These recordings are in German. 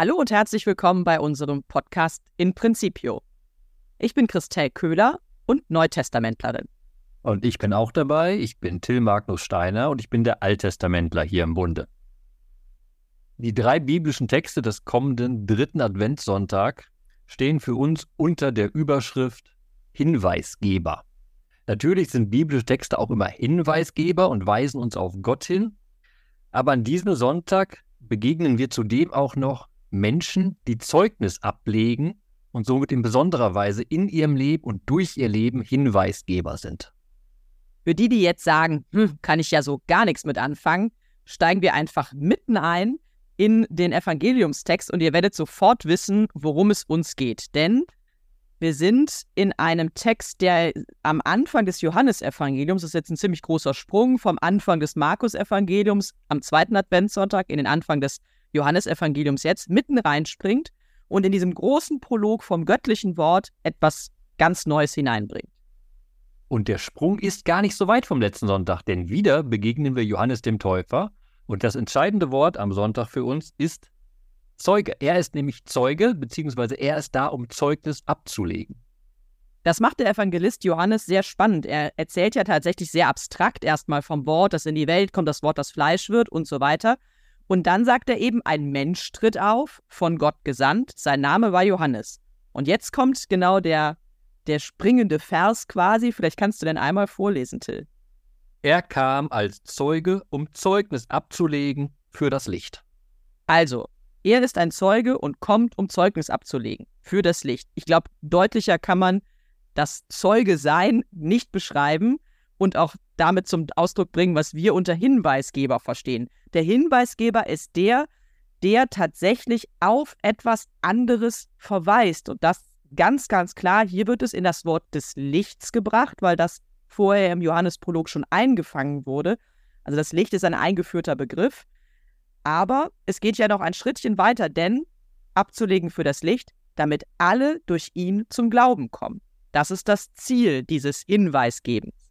Hallo und herzlich willkommen bei unserem Podcast In Principio. Ich bin Christel Köhler und Neutestamentlerin. Und ich bin auch dabei. Ich bin Till Magnus Steiner und ich bin der Alttestamentler hier im Bunde. Die drei biblischen Texte des kommenden dritten Adventssonntag stehen für uns unter der Überschrift Hinweisgeber. Natürlich sind biblische Texte auch immer Hinweisgeber und weisen uns auf Gott hin, aber an diesem Sonntag begegnen wir zudem auch noch Menschen, die Zeugnis ablegen und somit in besonderer Weise in ihrem Leben und durch ihr Leben Hinweisgeber sind. Für die, die jetzt sagen, hm, kann ich ja so gar nichts mit anfangen, steigen wir einfach mitten ein in den Evangeliumstext und ihr werdet sofort wissen, worum es uns geht. Denn wir sind in einem Text, der am Anfang des Johannesevangeliums, das ist jetzt ein ziemlich großer Sprung vom Anfang des Markus-Evangeliums am zweiten Adventssonntag in den Anfang des Johannesevangeliums jetzt mitten reinspringt und in diesem großen Prolog vom göttlichen Wort etwas ganz Neues hineinbringt. Und der Sprung ist gar nicht so weit vom letzten Sonntag, denn wieder begegnen wir Johannes dem Täufer. Und das entscheidende Wort am Sonntag für uns ist Zeuge. Er ist nämlich Zeuge, beziehungsweise er ist da, um Zeugnis abzulegen. Das macht der Evangelist Johannes sehr spannend. Er erzählt ja tatsächlich sehr abstrakt erstmal vom Wort, das in die Welt kommt, das Wort, das Fleisch wird und so weiter. Und dann sagt er eben, ein Mensch tritt auf, von Gott gesandt, sein Name war Johannes. Und jetzt kommt genau der, der springende Vers quasi. Vielleicht kannst du den einmal vorlesen, Till. Er kam als Zeuge, um Zeugnis abzulegen für das Licht. Also, er ist ein Zeuge und kommt, um Zeugnis abzulegen für das Licht. Ich glaube, deutlicher kann man das Zeuge sein nicht beschreiben und auch damit zum Ausdruck bringen, was wir unter Hinweisgeber verstehen. Der Hinweisgeber ist der, der tatsächlich auf etwas anderes verweist. Und das ganz, ganz klar, hier wird es in das Wort des Lichts gebracht, weil das vorher im Johannesprolog schon eingefangen wurde. Also das Licht ist ein eingeführter Begriff. Aber es geht ja noch ein Schrittchen weiter, denn abzulegen für das Licht, damit alle durch ihn zum Glauben kommen. Das ist das Ziel dieses Hinweisgebens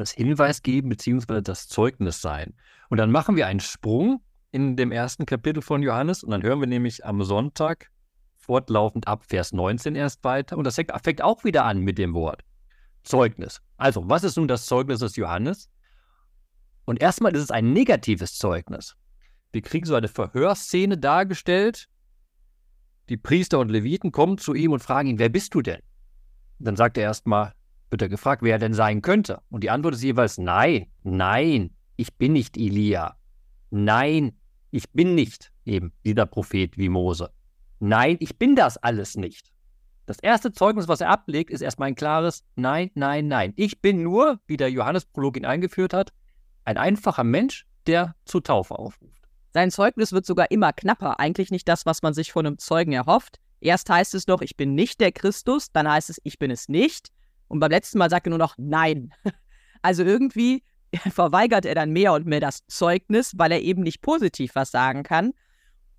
das Hinweis geben beziehungsweise das Zeugnis sein. Und dann machen wir einen Sprung in dem ersten Kapitel von Johannes und dann hören wir nämlich am Sonntag fortlaufend ab Vers 19 erst weiter und das fängt auch wieder an mit dem Wort Zeugnis. Also, was ist nun das Zeugnis des Johannes? Und erstmal ist es ein negatives Zeugnis. Wir kriegen so eine Verhörszene dargestellt. Die Priester und Leviten kommen zu ihm und fragen ihn, wer bist du denn? Dann sagt er erstmal, wird er gefragt, wer er denn sein könnte. Und die Antwort ist jeweils nein, nein, ich bin nicht Elia. Nein, ich bin nicht eben dieser Prophet wie Mose. Nein, ich bin das alles nicht. Das erste Zeugnis, was er ablegt, ist erstmal ein klares Nein, nein, nein. Ich bin nur, wie der Johannes-Prolog ihn eingeführt hat, ein einfacher Mensch, der zur Taufe aufruft. Sein Zeugnis wird sogar immer knapper. Eigentlich nicht das, was man sich von einem Zeugen erhofft. Erst heißt es noch, ich bin nicht der Christus, dann heißt es, ich bin es nicht. Und beim letzten Mal sagt er nur noch Nein. Also irgendwie verweigert er dann mehr und mehr das Zeugnis, weil er eben nicht positiv was sagen kann.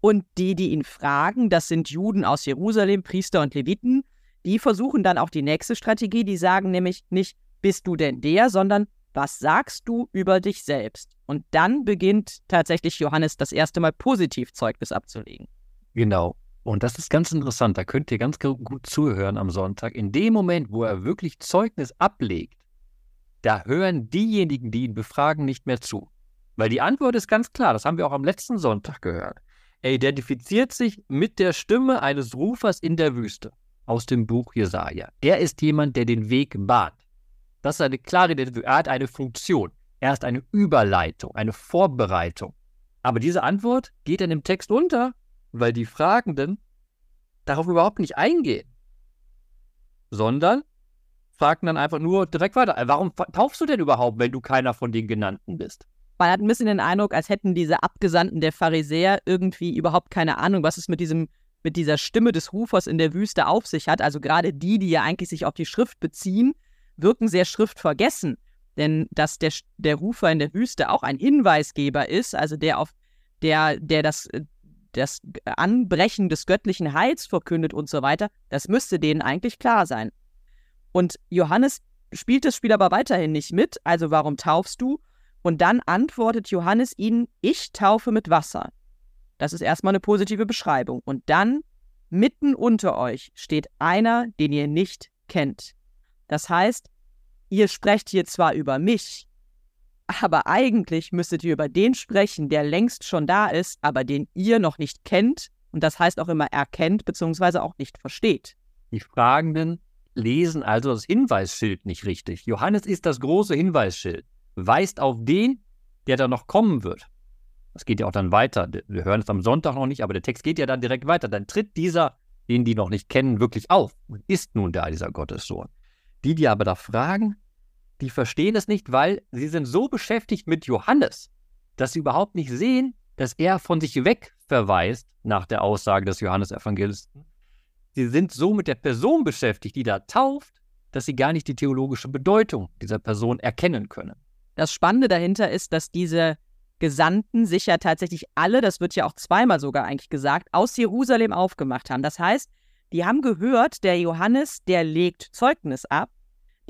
Und die, die ihn fragen, das sind Juden aus Jerusalem, Priester und Leviten, die versuchen dann auch die nächste Strategie, die sagen nämlich nicht, bist du denn der, sondern was sagst du über dich selbst? Und dann beginnt tatsächlich Johannes das erste Mal positiv Zeugnis abzulegen. Genau. Und das ist ganz interessant, da könnt ihr ganz gut zuhören am Sonntag. In dem Moment, wo er wirklich Zeugnis ablegt, da hören diejenigen, die ihn befragen, nicht mehr zu. Weil die Antwort ist ganz klar, das haben wir auch am letzten Sonntag gehört. Er identifiziert sich mit der Stimme eines Rufers in der Wüste aus dem Buch Jesaja. Er ist jemand, der den Weg bahnt. Das ist eine klare Identifikation. Er hat eine Funktion. Er ist eine Überleitung, eine Vorbereitung. Aber diese Antwort geht dann im Text unter, weil die Fragenden darauf überhaupt nicht eingehen, sondern fragen dann einfach nur direkt weiter. Äh, warum taufst du denn überhaupt, wenn du keiner von den Genannten bist? Man hat ein bisschen den Eindruck, als hätten diese Abgesandten der Pharisäer irgendwie überhaupt keine Ahnung, was es mit diesem mit dieser Stimme des Rufers in der Wüste auf sich hat. Also gerade die, die ja eigentlich sich auf die Schrift beziehen, wirken sehr schriftvergessen. Denn dass der, der Rufer in der Wüste auch ein Hinweisgeber ist, also der auf der, der das äh, das Anbrechen des göttlichen Heils verkündet und so weiter, das müsste denen eigentlich klar sein. Und Johannes spielt das Spiel aber weiterhin nicht mit, also warum taufst du? Und dann antwortet Johannes ihnen, ich taufe mit Wasser. Das ist erstmal eine positive Beschreibung. Und dann, mitten unter euch, steht einer, den ihr nicht kennt. Das heißt, ihr sprecht hier zwar über mich, aber eigentlich müsstet ihr über den sprechen, der längst schon da ist, aber den ihr noch nicht kennt. Und das heißt auch immer erkennt, beziehungsweise auch nicht versteht. Die Fragenden lesen also das Hinweisschild nicht richtig. Johannes ist das große Hinweisschild, weist auf den, der da noch kommen wird. Das geht ja auch dann weiter. Wir hören es am Sonntag noch nicht, aber der Text geht ja dann direkt weiter. Dann tritt dieser, den die noch nicht kennen, wirklich auf und ist nun da, dieser Gottessohn. Die, die aber da fragen, die verstehen es nicht, weil sie sind so beschäftigt mit Johannes, dass sie überhaupt nicht sehen, dass er von sich weg verweist nach der Aussage des Johannesevangelisten. Sie sind so mit der Person beschäftigt, die da tauft, dass sie gar nicht die theologische Bedeutung dieser Person erkennen können. Das Spannende dahinter ist, dass diese Gesandten sich ja tatsächlich alle, das wird ja auch zweimal sogar eigentlich gesagt, aus Jerusalem aufgemacht haben. Das heißt, die haben gehört, der Johannes, der legt Zeugnis ab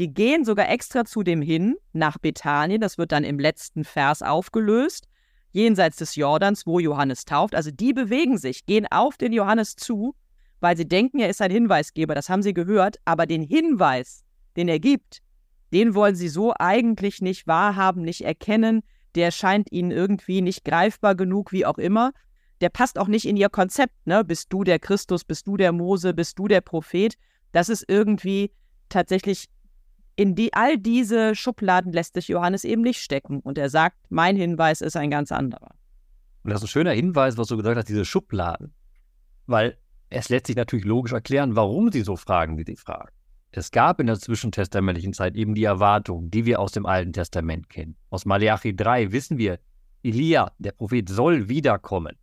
die gehen sogar extra zu dem hin, nach Bethanien, das wird dann im letzten Vers aufgelöst, jenseits des Jordans, wo Johannes tauft. Also die bewegen sich, gehen auf den Johannes zu, weil sie denken, er ist ein Hinweisgeber, das haben sie gehört, aber den Hinweis, den er gibt, den wollen sie so eigentlich nicht wahrhaben, nicht erkennen, der scheint ihnen irgendwie nicht greifbar genug, wie auch immer. Der passt auch nicht in ihr Konzept, ne? Bist du der Christus, bist du der Mose, bist du der Prophet? Das ist irgendwie tatsächlich in die, all diese Schubladen lässt sich Johannes eben nicht stecken. Und er sagt, mein Hinweis ist ein ganz anderer. Und das ist ein schöner Hinweis, was du gesagt hast, diese Schubladen. Weil es lässt sich natürlich logisch erklären, warum sie so fragen, wie sie fragen. Es gab in der zwischentestamentlichen Zeit eben die Erwartung, die wir aus dem Alten Testament kennen. Aus Malachi 3 wissen wir, Elia, der Prophet, soll wiederkommen.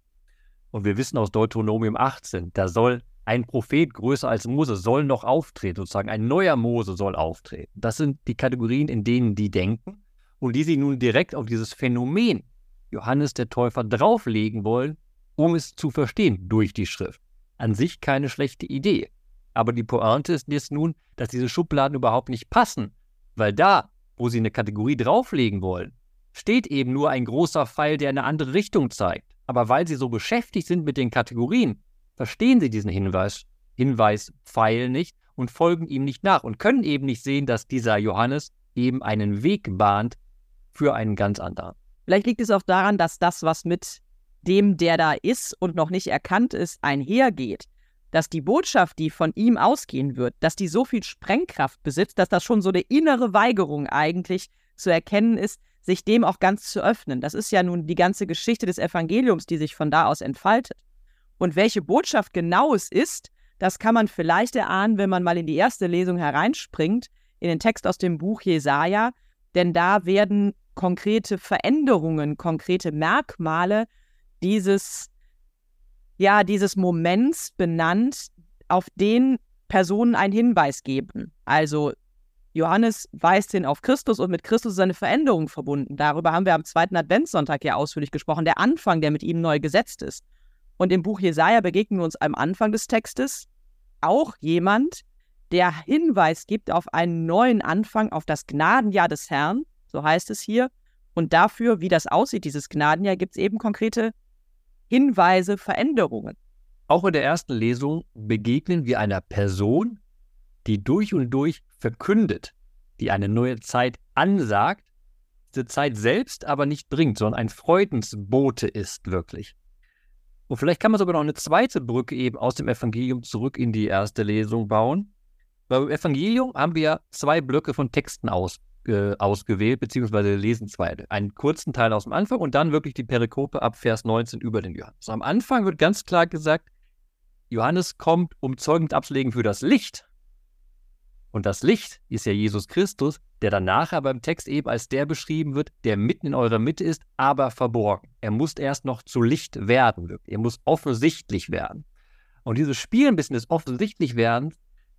Und wir wissen aus Deuteronomium 18, da soll ein Prophet größer als Mose soll noch auftreten, sozusagen ein neuer Mose soll auftreten. Das sind die Kategorien, in denen die denken und die sie nun direkt auf dieses Phänomen Johannes der Täufer drauflegen wollen, um es zu verstehen durch die Schrift. An sich keine schlechte Idee. Aber die Pointe ist jetzt nun, dass diese Schubladen überhaupt nicht passen, weil da, wo sie eine Kategorie drauflegen wollen, steht eben nur ein großer Pfeil, der in eine andere Richtung zeigt. Aber weil sie so beschäftigt sind mit den Kategorien, verstehen sie diesen Hinweis, Hinweispfeil nicht und folgen ihm nicht nach und können eben nicht sehen, dass dieser Johannes eben einen Weg bahnt für einen ganz anderen. Vielleicht liegt es auch daran, dass das, was mit dem, der da ist und noch nicht erkannt ist, einhergeht, dass die Botschaft, die von ihm ausgehen wird, dass die so viel Sprengkraft besitzt, dass das schon so eine innere Weigerung eigentlich zu erkennen ist, sich dem auch ganz zu öffnen. Das ist ja nun die ganze Geschichte des Evangeliums, die sich von da aus entfaltet. Und welche Botschaft genau es ist, das kann man vielleicht erahnen, wenn man mal in die erste Lesung hereinspringt, in den Text aus dem Buch Jesaja, denn da werden konkrete Veränderungen, konkrete Merkmale dieses, ja, dieses Moments benannt, auf den Personen einen Hinweis geben. Also Johannes weist hin auf Christus und mit Christus ist eine Veränderung verbunden. Darüber haben wir am zweiten Adventssonntag ja ausführlich gesprochen. Der Anfang, der mit ihm neu gesetzt ist. Und im Buch Jesaja begegnen wir uns am Anfang des Textes auch jemand, der Hinweis gibt auf einen neuen Anfang, auf das Gnadenjahr des Herrn, so heißt es hier. Und dafür, wie das aussieht, dieses Gnadenjahr, gibt es eben konkrete Hinweise, Veränderungen. Auch in der ersten Lesung begegnen wir einer Person, die durch und durch verkündet, die eine neue Zeit ansagt, diese Zeit selbst aber nicht bringt, sondern ein Freudensbote ist wirklich. Und vielleicht kann man sogar noch eine zweite Brücke eben aus dem Evangelium zurück in die erste Lesung bauen. Weil im Evangelium haben wir zwei Blöcke von Texten aus, äh, ausgewählt, beziehungsweise lesen zwei. Einen kurzen Teil aus dem Anfang und dann wirklich die Perikope ab Vers 19 über den Johannes. Am Anfang wird ganz klar gesagt, Johannes kommt, um Zeugnis abzulegen für das Licht. Und das Licht ist ja Jesus Christus, der dann nachher beim Text eben als der beschrieben wird, der mitten in eurer Mitte ist, aber verborgen. Er muss erst noch zu Licht werden. Er muss offensichtlich werden. Und dieses Spiel ein bisschen des offensichtlich werden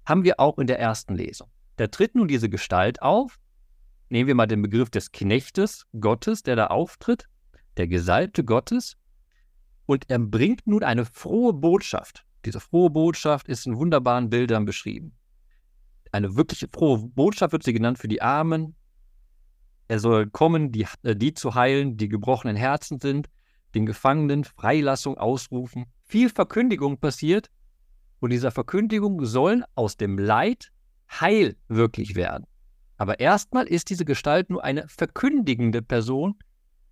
haben wir auch in der ersten Lesung. Da tritt nun diese Gestalt auf. Nehmen wir mal den Begriff des Knechtes Gottes, der da auftritt, der Gesalbte Gottes. Und er bringt nun eine frohe Botschaft. Diese frohe Botschaft ist in wunderbaren Bildern beschrieben eine wirklich frohe Botschaft wird sie genannt für die Armen. Er soll kommen, die, äh, die zu heilen, die gebrochenen Herzen sind, den Gefangenen Freilassung ausrufen. Viel Verkündigung passiert und dieser Verkündigung sollen aus dem Leid Heil wirklich werden. Aber erstmal ist diese Gestalt nur eine verkündigende Person,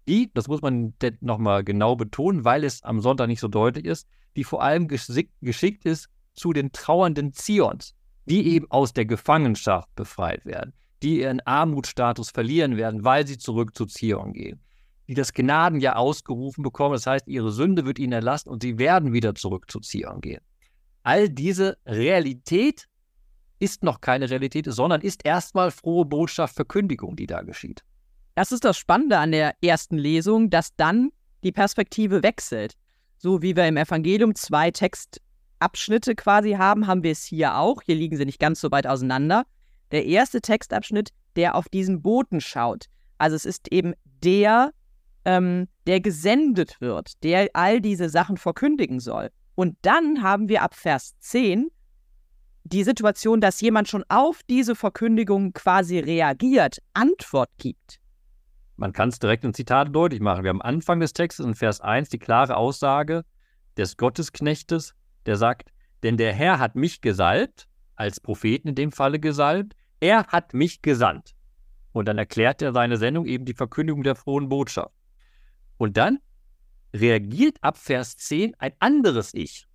die, das muss man nochmal genau betonen, weil es am Sonntag nicht so deutlich ist, die vor allem geschickt ist zu den Trauernden Zions, die eben aus der Gefangenschaft befreit werden, die ihren Armutsstatus verlieren werden, weil sie zurück zu Zion gehen, die das Gnadenjahr ausgerufen bekommen, das heißt, ihre Sünde wird ihnen erlassen und sie werden wieder zurück zu Zion gehen. All diese Realität ist noch keine Realität, sondern ist erstmal frohe Botschaft, Verkündigung, die da geschieht. Das ist das Spannende an der ersten Lesung, dass dann die Perspektive wechselt. So wie wir im Evangelium zwei Textabschnitte quasi haben, haben wir es hier auch. Hier liegen sie nicht ganz so weit auseinander. Der erste Textabschnitt, der auf diesen Boten schaut. Also es ist eben der, ähm, der gesendet wird, der all diese Sachen verkündigen soll. Und dann haben wir ab Vers 10 die Situation, dass jemand schon auf diese Verkündigung quasi reagiert, Antwort gibt. Man kann es direkt in Zitat deutlich machen. Wir haben am Anfang des Textes in Vers 1 die klare Aussage des Gottesknechtes, der sagt, denn der Herr hat mich gesalbt, als Propheten in dem Falle gesalbt, er hat mich gesandt. Und dann erklärt er seine Sendung eben die Verkündigung der frohen Botschaft. Und dann reagiert ab Vers 10 ein anderes Ich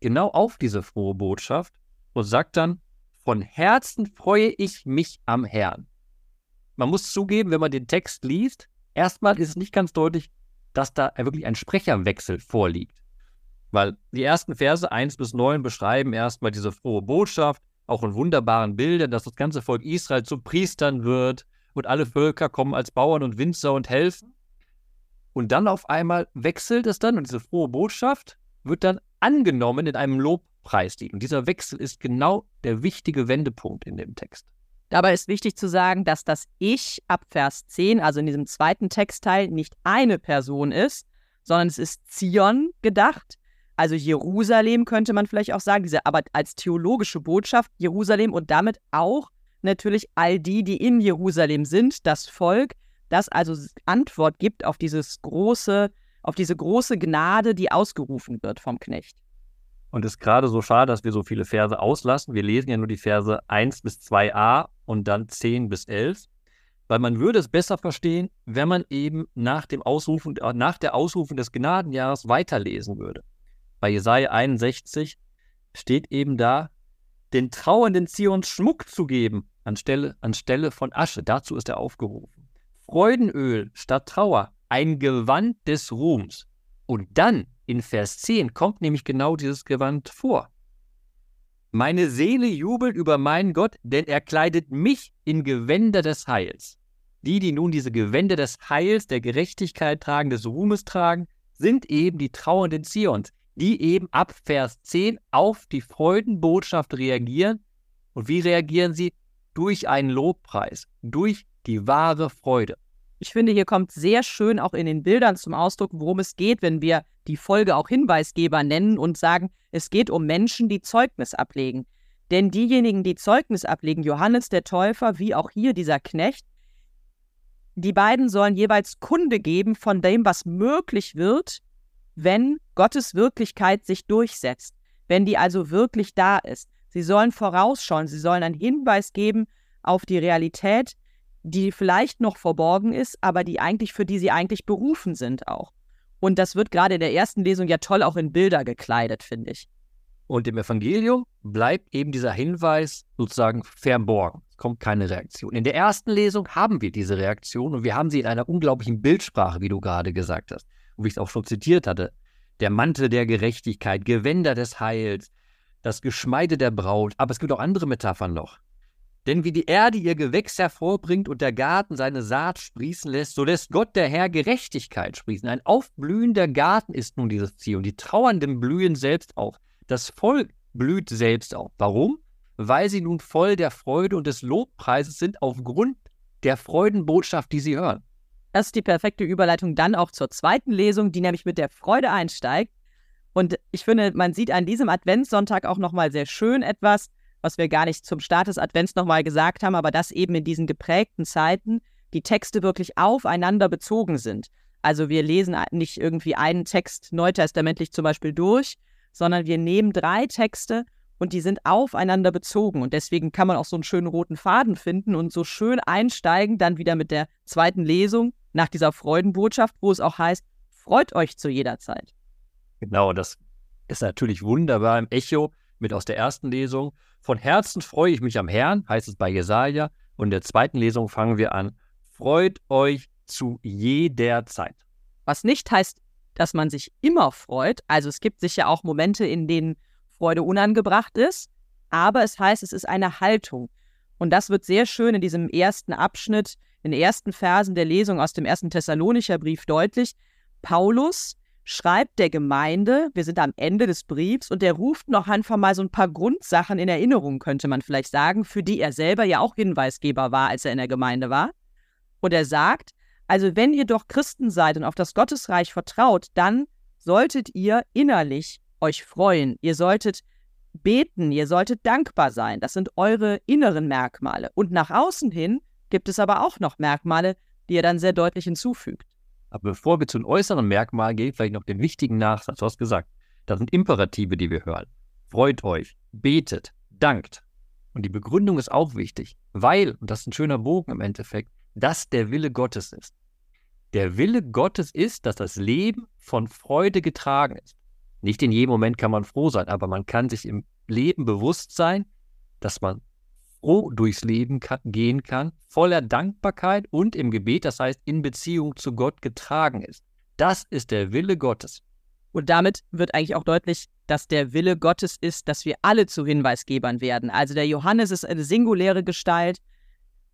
genau auf diese frohe Botschaft und sagt dann, von Herzen freue ich mich am Herrn. Man muss zugeben, wenn man den Text liest, erstmal ist es nicht ganz deutlich, dass da wirklich ein Sprecherwechsel vorliegt. Weil die ersten Verse 1 bis 9 beschreiben erstmal diese frohe Botschaft, auch in wunderbaren Bildern, dass das ganze Volk Israel zu Priestern wird und alle Völker kommen als Bauern und Winzer und helfen. Und dann auf einmal wechselt es dann und diese frohe Botschaft wird dann angenommen in einem Lob preisliegen. Und dieser Wechsel ist genau der wichtige Wendepunkt in dem Text. Dabei ist wichtig zu sagen, dass das Ich ab Vers 10, also in diesem zweiten Textteil, nicht eine Person ist, sondern es ist Zion gedacht. Also Jerusalem könnte man vielleicht auch sagen, diese, aber als theologische Botschaft Jerusalem und damit auch natürlich all die, die in Jerusalem sind, das Volk, das also Antwort gibt auf dieses große, auf diese große Gnade, die ausgerufen wird vom Knecht. Und es ist gerade so schade, dass wir so viele Verse auslassen. Wir lesen ja nur die Verse 1 bis 2a und dann 10 bis 11. Weil man würde es besser verstehen, wenn man eben nach, dem Ausrufen, äh, nach der Ausrufung des Gnadenjahres weiterlesen würde. Bei Jesaja 61 steht eben da, den Trauernden Zions Schmuck zu geben anstelle, anstelle von Asche. Dazu ist er aufgerufen. Freudenöl statt Trauer, ein Gewand des Ruhms. Und dann in Vers 10 kommt nämlich genau dieses Gewand vor. Meine Seele jubelt über meinen Gott, denn er kleidet mich in Gewänder des Heils. Die, die nun diese Gewänder des Heils, der Gerechtigkeit tragen, des Ruhmes tragen, sind eben die trauernden Zions, die eben ab Vers 10 auf die Freudenbotschaft reagieren. Und wie reagieren sie? Durch einen Lobpreis, durch die wahre Freude. Ich finde, hier kommt sehr schön auch in den Bildern zum Ausdruck, worum es geht, wenn wir die Folge auch Hinweisgeber nennen und sagen, es geht um Menschen, die Zeugnis ablegen. Denn diejenigen, die Zeugnis ablegen, Johannes der Täufer, wie auch hier dieser Knecht, die beiden sollen jeweils Kunde geben von dem, was möglich wird, wenn Gottes Wirklichkeit sich durchsetzt, wenn die also wirklich da ist. Sie sollen vorausschauen, sie sollen einen Hinweis geben auf die Realität, die vielleicht noch verborgen ist, aber die eigentlich, für die sie eigentlich berufen sind auch. Und das wird gerade in der ersten Lesung ja toll auch in Bilder gekleidet, finde ich. Und im Evangelium bleibt eben dieser Hinweis sozusagen verborgen. Es kommt keine Reaktion. In der ersten Lesung haben wir diese Reaktion und wir haben sie in einer unglaublichen Bildsprache, wie du gerade gesagt hast. Wie ich es auch schon zitiert hatte. Der Mantel der Gerechtigkeit, Gewänder des Heils, das Geschmeide der Braut. Aber es gibt auch andere Metaphern noch. Denn wie die Erde ihr Gewächs hervorbringt und der Garten seine Saat sprießen lässt, so lässt Gott der Herr Gerechtigkeit sprießen. Ein aufblühender Garten ist nun dieses Ziel. Und die Trauernden blühen selbst auf. Das Volk blüht selbst auf. Warum? Weil sie nun voll der Freude und des Lobpreises sind aufgrund der Freudenbotschaft, die sie hören. Das ist die perfekte Überleitung dann auch zur zweiten Lesung, die nämlich mit der Freude einsteigt. Und ich finde, man sieht an diesem Adventssonntag auch nochmal sehr schön etwas, was wir gar nicht zum Start des Advents nochmal gesagt haben, aber dass eben in diesen geprägten Zeiten die Texte wirklich aufeinander bezogen sind. Also wir lesen nicht irgendwie einen Text neutestamentlich zum Beispiel durch, sondern wir nehmen drei Texte und die sind aufeinander bezogen. Und deswegen kann man auch so einen schönen roten Faden finden und so schön einsteigen, dann wieder mit der zweiten Lesung nach dieser Freudenbotschaft, wo es auch heißt, freut euch zu jeder Zeit. Genau, das ist natürlich wunderbar im Echo mit aus der ersten Lesung. Von Herzen freue ich mich am Herrn, heißt es bei Jesaja. Und in der zweiten Lesung fangen wir an. Freut euch zu jeder Zeit. Was nicht heißt, dass man sich immer freut. Also es gibt sicher auch Momente, in denen Freude unangebracht ist. Aber es heißt, es ist eine Haltung. Und das wird sehr schön in diesem ersten Abschnitt, in den ersten Versen der Lesung aus dem ersten Thessalonicher Brief deutlich. Paulus schreibt der Gemeinde, wir sind am Ende des Briefs, und er ruft noch einfach mal so ein paar Grundsachen in Erinnerung, könnte man vielleicht sagen, für die er selber ja auch Hinweisgeber war, als er in der Gemeinde war. Und er sagt, also wenn ihr doch Christen seid und auf das Gottesreich vertraut, dann solltet ihr innerlich euch freuen. Ihr solltet beten, ihr solltet dankbar sein. Das sind eure inneren Merkmale. Und nach außen hin gibt es aber auch noch Merkmale, die er dann sehr deutlich hinzufügt. Aber bevor wir zu den äußeren Merkmalen gehen, vielleicht noch den wichtigen Nachsatz. Du hast gesagt, das sind Imperative, die wir hören. Freut euch, betet, dankt. Und die Begründung ist auch wichtig, weil, und das ist ein schöner Bogen im Endeffekt, das der Wille Gottes ist. Der Wille Gottes ist, dass das Leben von Freude getragen ist. Nicht in jedem Moment kann man froh sein, aber man kann sich im Leben bewusst sein, dass man froh durchs Leben kann, gehen kann, voller Dankbarkeit und im Gebet, das heißt in Beziehung zu Gott getragen ist. Das ist der Wille Gottes. Und damit wird eigentlich auch deutlich, dass der Wille Gottes ist, dass wir alle zu Hinweisgebern werden. Also der Johannes ist eine singuläre Gestalt,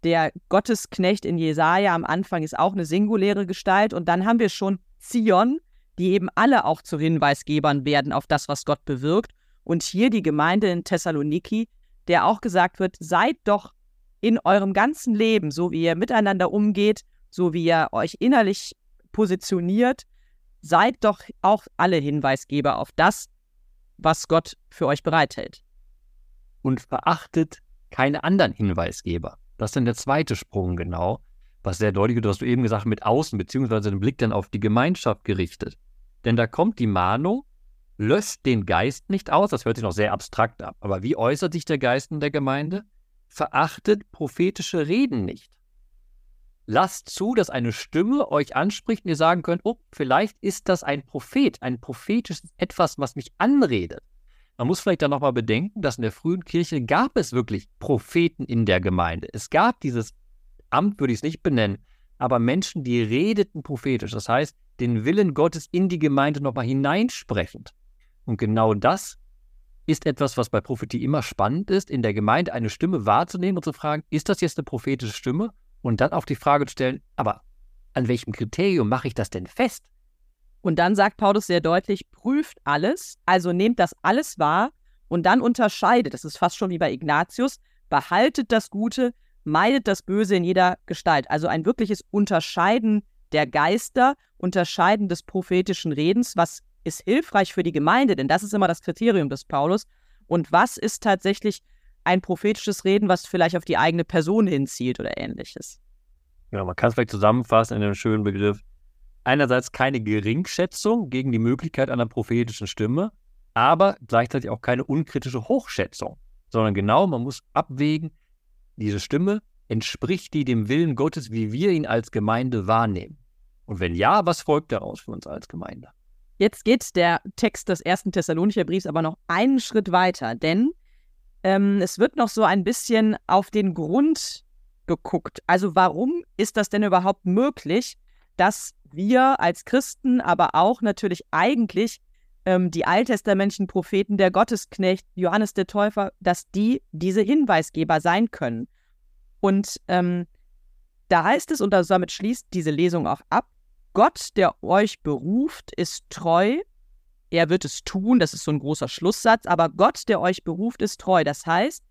der Gottesknecht in Jesaja am Anfang ist auch eine singuläre Gestalt und dann haben wir schon Zion, die eben alle auch zu Hinweisgebern werden auf das, was Gott bewirkt. Und hier die Gemeinde in Thessaloniki, der auch gesagt wird, seid doch in eurem ganzen Leben, so wie ihr miteinander umgeht, so wie ihr euch innerlich positioniert, seid doch auch alle Hinweisgeber auf das, was Gott für euch bereithält. Und verachtet keine anderen Hinweisgeber. Das ist dann der zweite Sprung genau, was sehr deutlich du hast eben gesagt, mit außen, beziehungsweise den Blick dann auf die Gemeinschaft gerichtet. Denn da kommt die Mahnung, löscht den Geist nicht aus, das hört sich noch sehr abstrakt ab, aber wie äußert sich der Geist in der Gemeinde? Verachtet prophetische Reden nicht. Lasst zu, dass eine Stimme euch anspricht und ihr sagen könnt, oh, vielleicht ist das ein Prophet, ein prophetisches etwas, was mich anredet. Man muss vielleicht dann nochmal bedenken, dass in der frühen Kirche gab es wirklich Propheten in der Gemeinde. Es gab dieses Amt, würde ich es nicht benennen, aber Menschen, die redeten prophetisch. Das heißt, den Willen Gottes in die Gemeinde nochmal hineinsprechend. Und genau das ist etwas, was bei Prophetie immer spannend ist, in der Gemeinde eine Stimme wahrzunehmen und zu fragen, ist das jetzt eine prophetische Stimme? Und dann auf die Frage zu stellen, aber an welchem Kriterium mache ich das denn fest? Und dann sagt Paulus sehr deutlich, prüft alles, also nehmt das alles wahr und dann unterscheidet, das ist fast schon wie bei Ignatius, behaltet das Gute, meidet das Böse in jeder Gestalt. Also ein wirkliches Unterscheiden der Geister, Unterscheiden des prophetischen Redens, was ist hilfreich für die Gemeinde, denn das ist immer das Kriterium des Paulus. Und was ist tatsächlich ein prophetisches Reden, was vielleicht auf die eigene Person hinzielt oder ähnliches? Ja, man kann es vielleicht zusammenfassen in einem schönen Begriff einerseits keine Geringschätzung gegen die Möglichkeit einer prophetischen Stimme, aber gleichzeitig auch keine unkritische Hochschätzung, sondern genau, man muss abwägen, diese Stimme, entspricht die dem Willen Gottes, wie wir ihn als Gemeinde wahrnehmen? Und wenn ja, was folgt daraus für uns als Gemeinde? Jetzt geht der Text des ersten Thessalonicher Briefs aber noch einen Schritt weiter, denn ähm, es wird noch so ein bisschen auf den Grund geguckt. Also warum ist das denn überhaupt möglich, dass wir als Christen, aber auch natürlich eigentlich ähm, die alttestamentlichen Propheten, der Gottesknecht, Johannes der Täufer, dass die diese Hinweisgeber sein können. Und ähm, da heißt es, und damit schließt diese Lesung auch ab, Gott, der euch beruft, ist treu. Er wird es tun, das ist so ein großer Schlusssatz, aber Gott, der euch beruft, ist treu. Das heißt,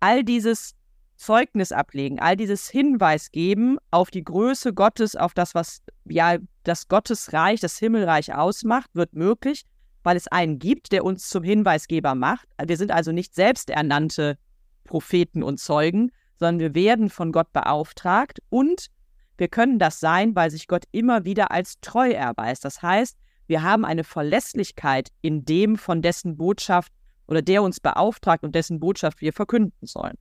all dieses Zeugnis ablegen, all dieses Hinweis geben auf die Größe Gottes, auf das, was ja das Gottesreich, das Himmelreich ausmacht, wird möglich, weil es einen gibt, der uns zum Hinweisgeber macht. Wir sind also nicht selbsternannte Propheten und Zeugen, sondern wir werden von Gott beauftragt und Wir können das sein, weil sich Gott immer wieder als treu erweist. Das heißt, wir haben eine Verlässlichkeit in dem, von dessen Botschaft oder der uns beauftragt und dessen Botschaft wir verkünden sollen.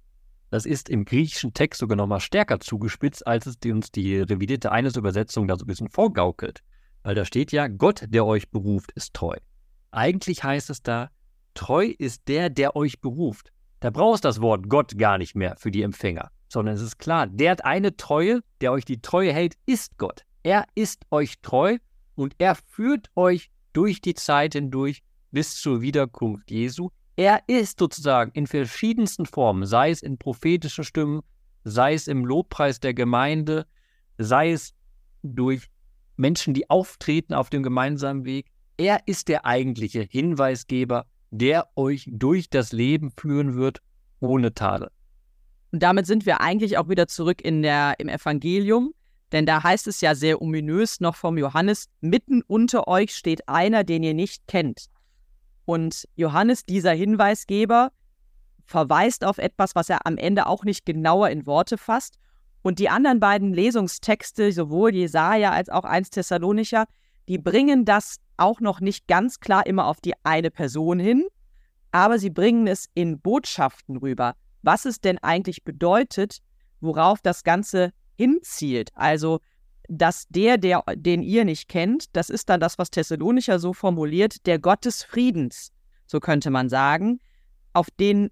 Das ist im griechischen Text sogar noch mal stärker zugespitzt, als es uns die revidierte Eines-Übersetzung da so ein bisschen vorgaukelt. Weil da steht ja, Gott, der euch beruft, ist treu. Eigentlich heißt es da, treu ist der, der euch beruft. Da brauchst das Wort Gott gar nicht mehr für die Empfänger, sondern es ist klar, der hat eine Treue, der euch die Treue hält, ist Gott. Er ist euch treu und er führt euch durch die Zeit hindurch bis zur Wiederkunft Jesu. Er ist sozusagen in verschiedensten Formen, sei es in prophetischen Stimmen, sei es im Lobpreis der Gemeinde, sei es durch Menschen, die auftreten auf dem gemeinsamen Weg. Er ist der eigentliche Hinweisgeber, der euch durch das Leben führen wird, ohne Tadel. Und damit sind wir eigentlich auch wieder zurück in der, im Evangelium, denn da heißt es ja sehr ominös noch vom Johannes, mitten unter euch steht einer, den ihr nicht kennt. Und Johannes, dieser Hinweisgeber, verweist auf etwas, was er am Ende auch nicht genauer in Worte fasst. Und die anderen beiden Lesungstexte, sowohl Jesaja als auch 1 Thessalonicher, die bringen das auch noch nicht ganz klar immer auf die eine Person hin, aber sie bringen es in Botschaften rüber, was es denn eigentlich bedeutet, worauf das Ganze hinzielt. Also, dass der, der, den ihr nicht kennt, das ist dann das, was Thessalonicher so formuliert, der Gott des Friedens, so könnte man sagen, auf den,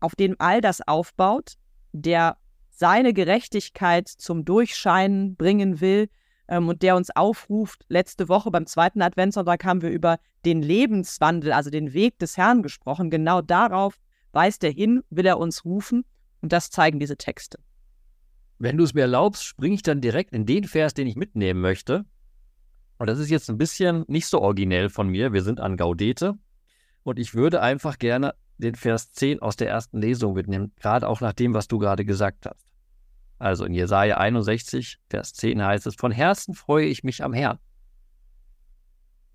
auf den all das aufbaut, der seine Gerechtigkeit zum Durchscheinen bringen will ähm, und der uns aufruft. Letzte Woche beim zweiten Adventssonntag haben wir über den Lebenswandel, also den Weg des Herrn gesprochen. Genau darauf weist er hin, will er uns rufen und das zeigen diese Texte. Wenn du es mir erlaubst, springe ich dann direkt in den Vers, den ich mitnehmen möchte. Und das ist jetzt ein bisschen nicht so originell von mir. Wir sind an Gaudete. Und ich würde einfach gerne den Vers 10 aus der ersten Lesung mitnehmen, gerade auch nach dem, was du gerade gesagt hast. Also in Jesaja 61, Vers 10 heißt es: Von Herzen freue ich mich am Herrn.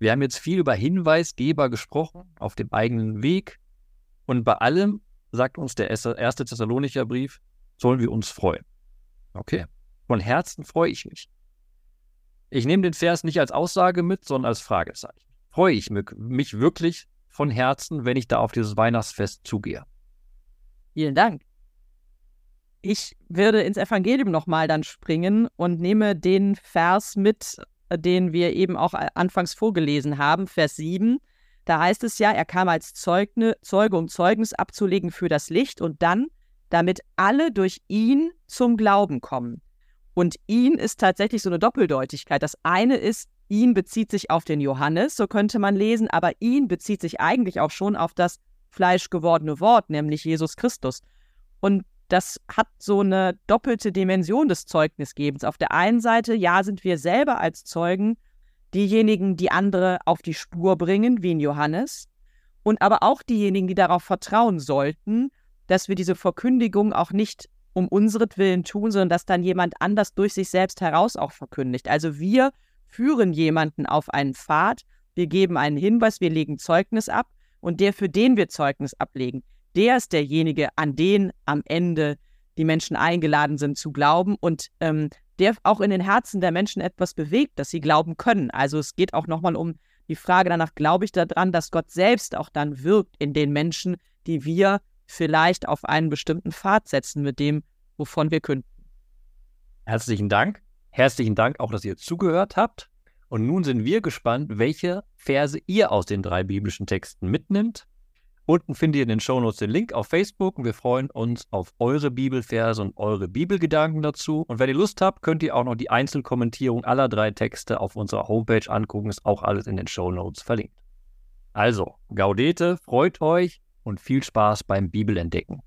Wir haben jetzt viel über Hinweisgeber gesprochen auf dem eigenen Weg. Und bei allem, sagt uns der erste Thessalonicher Brief, sollen wir uns freuen. Okay. Von Herzen freue ich mich. Ich nehme den Vers nicht als Aussage mit, sondern als Fragezeichen. Freue ich mich wirklich von Herzen, wenn ich da auf dieses Weihnachtsfest zugehe? Vielen Dank. Ich würde ins Evangelium nochmal dann springen und nehme den Vers mit, den wir eben auch anfangs vorgelesen haben, Vers 7. Da heißt es ja, er kam als Zeugne, Zeuge, um Zeugnis abzulegen für das Licht und dann damit alle durch ihn zum Glauben kommen. Und ihn ist tatsächlich so eine Doppeldeutigkeit. Das eine ist, ihn bezieht sich auf den Johannes, so könnte man lesen, aber ihn bezieht sich eigentlich auch schon auf das fleischgewordene Wort, nämlich Jesus Christus. Und das hat so eine doppelte Dimension des Zeugnisgebens. Auf der einen Seite, ja, sind wir selber als Zeugen diejenigen, die andere auf die Spur bringen, wie in Johannes, und aber auch diejenigen, die darauf vertrauen sollten dass wir diese Verkündigung auch nicht um unseretwillen tun, sondern dass dann jemand anders durch sich selbst heraus auch verkündigt. Also wir führen jemanden auf einen Pfad, wir geben einen Hinweis, wir legen Zeugnis ab und der, für den wir Zeugnis ablegen, der ist derjenige, an den am Ende die Menschen eingeladen sind zu glauben und ähm, der auch in den Herzen der Menschen etwas bewegt, dass sie glauben können. Also es geht auch nochmal um die Frage danach, glaube ich daran, dass Gott selbst auch dann wirkt in den Menschen, die wir vielleicht auf einen bestimmten Pfad setzen mit dem, wovon wir künden. Herzlichen Dank. Herzlichen Dank auch, dass ihr zugehört habt. Und nun sind wir gespannt, welche Verse ihr aus den drei biblischen Texten mitnimmt. Unten findet ihr in den Shownotes den Link auf Facebook und wir freuen uns auf eure Bibelverse und eure Bibelgedanken dazu. Und wenn ihr Lust habt, könnt ihr auch noch die Einzelkommentierung aller drei Texte auf unserer Homepage angucken. Ist auch alles in den Shownotes verlinkt. Also, Gaudete, freut euch und viel Spaß beim Bibelentdecken.